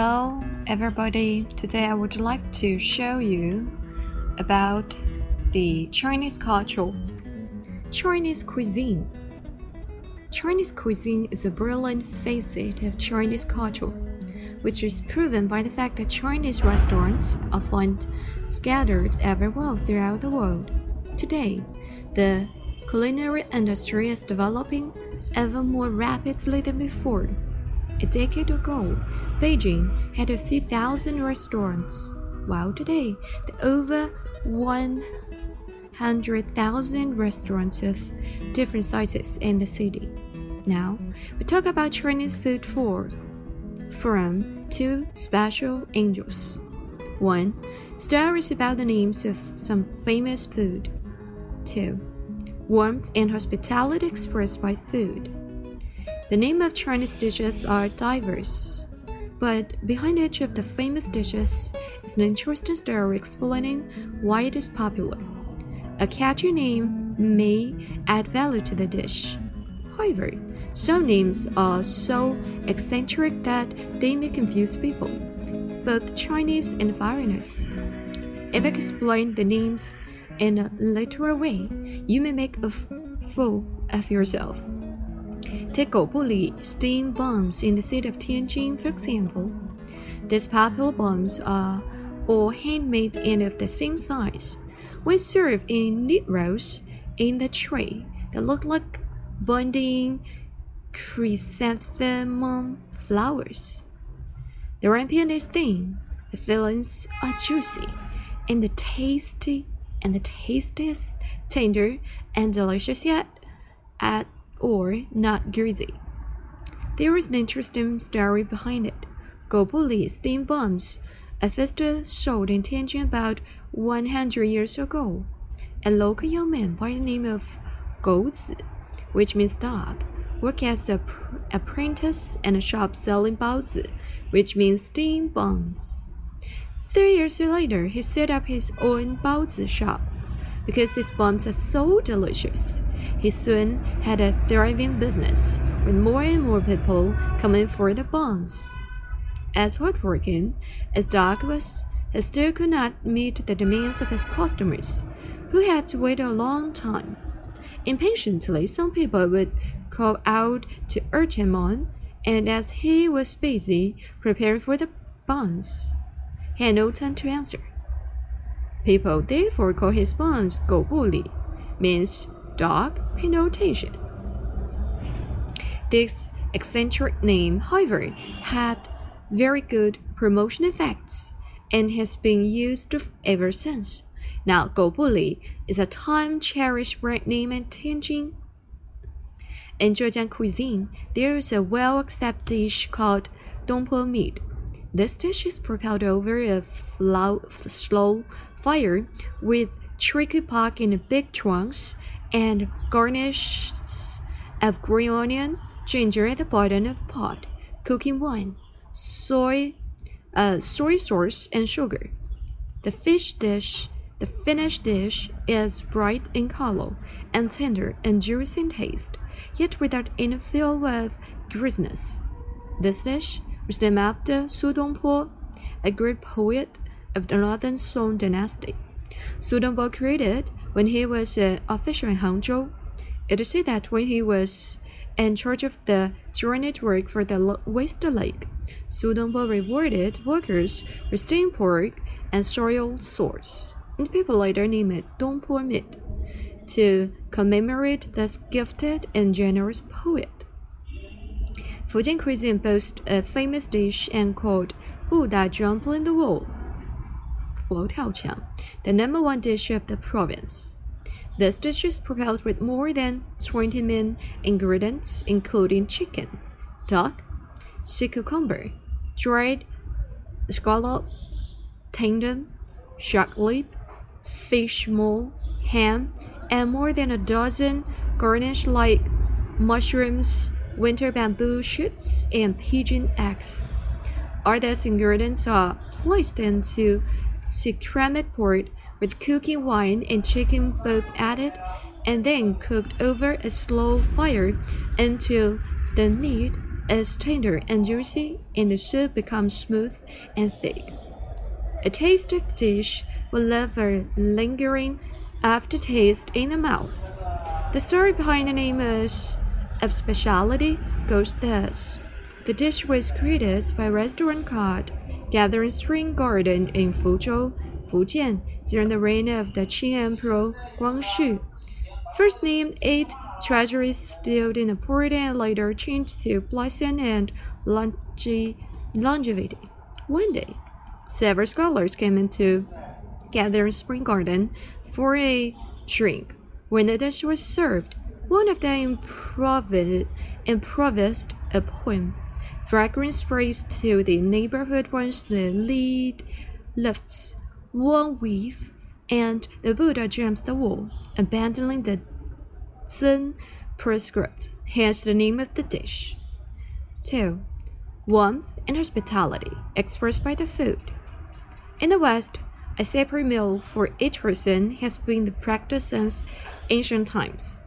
Hello, everybody. Today I would like to show you about the Chinese culture. Chinese cuisine. Chinese cuisine is a brilliant facet of Chinese culture, which is proven by the fact that Chinese restaurants are found scattered everywhere throughout the world. Today, the culinary industry is developing ever more rapidly than before. A decade ago, Beijing had a few thousand restaurants, while today there are over 100,000 restaurants of different sizes in the city. Now, we talk about Chinese food for from two special angels. One, stories about the names of some famous food. Two, warmth and hospitality expressed by food. The name of Chinese dishes are diverse, but behind each of the famous dishes is an interesting story explaining why it is popular. A catchy name may add value to the dish. However, some names are so eccentric that they may confuse people, both Chinese and foreigners. If I explain the names in a literal way, you may make a fool of yourself. Take Goubuli steam bombs in the city of Tianjin, for example. These popular bombs are all handmade and of the same size. When served in neat rows in the tray that look like bundling chrysanthemum flowers. The rampion is thin, the fillings are juicy, and the tasty and the taste is tender and delicious yet at or not greasy. There is an interesting story behind it. Goubuli steam bombs, a festival sold in Tianjin about 100 years ago. A local young man by the name of Gouzi, which means dog, worked as an apprentice in a shop selling baozi, which means steam bombs. Three years later, he set up his own baozi shop because his bombs are so delicious. He soon had a thriving business, with more and more people coming for the bombs. As hardworking as Doc was, he still could not meet the demands of his customers, who had to wait a long time. Impatiently, some people would call out to urge him on, and as he was busy preparing for the buns, he had no time to answer. People therefore call his bombs Goubuli, means dog, pay no attention. This eccentric name, however, had very good promotion effects and has been used ever since. Now, Goubuli is a time cherished brand name in Tianjin. In Zhejiang cuisine, there is a well accepted dish called Dongpo meat. This dish is prepared over a slow fire with tricky pork in big chunks and garnishes of green onion, ginger at the bottom of pot, cooking wine, soy, uh, soy sauce, and sugar. The fish dish, the finished dish, is bright in color and tender and juicy in taste, yet without any feel of greasiness. This dish was named after Su Dongpo, a great poet of the Northern Song dynasty. Su Dongpo created when he was an official in Hangzhou. It is said that when he was in charge of the drainage work for the West Lake, Su Dongpo rewarded workers with steamed pork and soy sauce, and people later named it Dongpo meat to commemorate this gifted and generous poet. Fujian cuisine boasts a famous dish and called Buddha jump in the wall, the number one dish of the province. This dish is prepared with more than 20 main ingredients, including chicken, duck, sea cucumber, dried scallop, tendon, shark lip, fish maw, ham, and more than a dozen garnish like mushrooms, winter bamboo shoots, and pigeon eggs. All these ingredients are placed into ceramic pot with cooking wine and chicken both added, and then cooked over a slow fire until the meat is tender and juicy, and the soup becomes smooth and thick. A taste of the dish will leave a lingering aftertaste in the mouth. The story behind the name is, of speciality goes thus. The dish was created by restaurant called Gathering Spring Garden in Fuzhou, Fujian, during the reign of the Qing Emperor Guangxu. First named eight treasuries still in port and later changed to blessing and longe longevity. One day, several scholars came into Gathering Spring Garden for a drink. When the dish was served, one of them improvised a poem. Fragrance sprays to the neighborhood once the lead lifts one weave, and the Buddha jumps the wall, abandoning the Zen prescript, hence the name of the dish. 2. Warmth and hospitality expressed by the food. In the West, a separate meal for each person has been the practice since ancient times.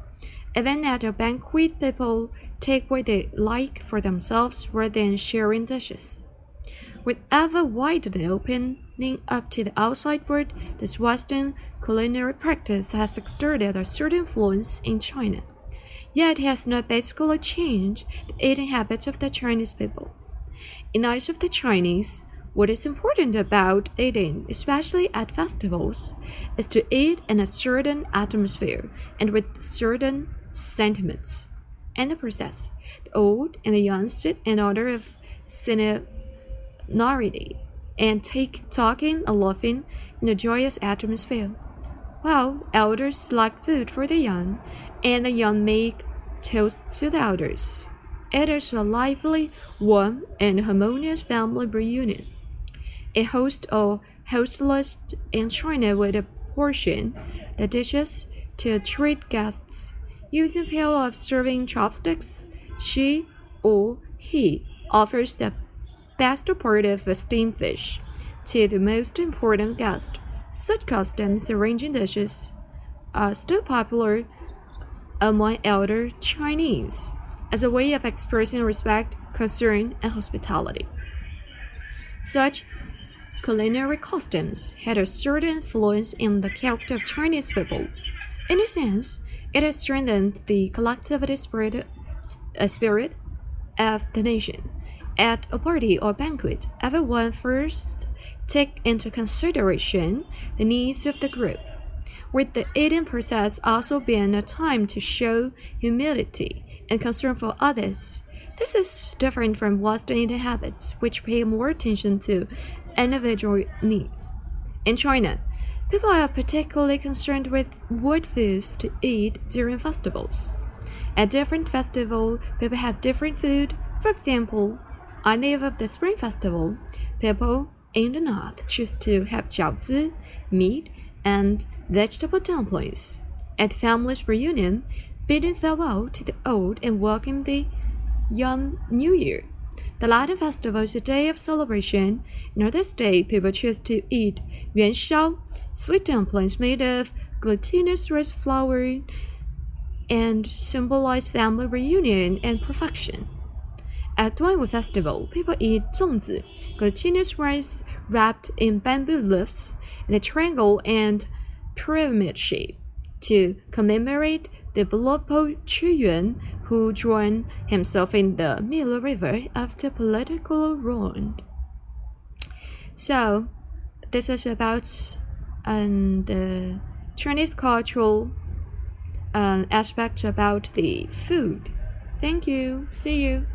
Even at a banquet, people take what they like for themselves rather than sharing dishes. With ever widely opening up to the outside world, this Western culinary practice has exerted a certain influence in China. Yet it has not basically changed the eating habits of the Chinese people. In eyes of the Chinese, what is important about eating, especially at festivals, is to eat in a certain atmosphere and with certain sentiments. In the process, the old and the young sit in order of seniority and take talking and laughing in a joyous atmosphere. While elders select food for the young, and the young make toasts to the elders. It is a lively, warm, and harmonious family reunion. A host or hostess in China would apportion the dishes to treat guests. Using pail of serving chopsticks, she or he offers the best part of a steamed fish to the most important guest. Such customs arranging dishes are still popular among elder Chinese as a way of expressing respect, concern, and hospitality. Such culinary customs had a certain influence in the character of Chinese people. In a sense, it has strengthened the collectivity spirit, uh, spirit of the nation. At a party or banquet, everyone first take into consideration the needs of the group, with the eating process also being a time to show humility and concern for others. This is different from Western eating habits, which pay more attention to individual needs. In China, people are particularly concerned with what foods to eat during festivals. At different festivals, people have different food. For example, on the eve of the Spring Festival, people in the north choose to have jiaozi, meat, and vegetable dumplings. At family's reunion, bidding farewell to the old and welcome the young New Year. The Lantern festival is a day of celebration, on this day, people choose to eat yuanxiao, sweet dumplings made of glutinous rice flour, and symbolize family reunion and perfection. At Duanwu Festival, people eat zongzi, glutinous rice wrapped in bamboo leaves in a triangle and pyramid shape, to commemorate the beloved poet Yuan, who drowned himself in the Miluo River after political ruin. So, this is about um, the Chinese cultural um, aspect about the food. Thank you. See you.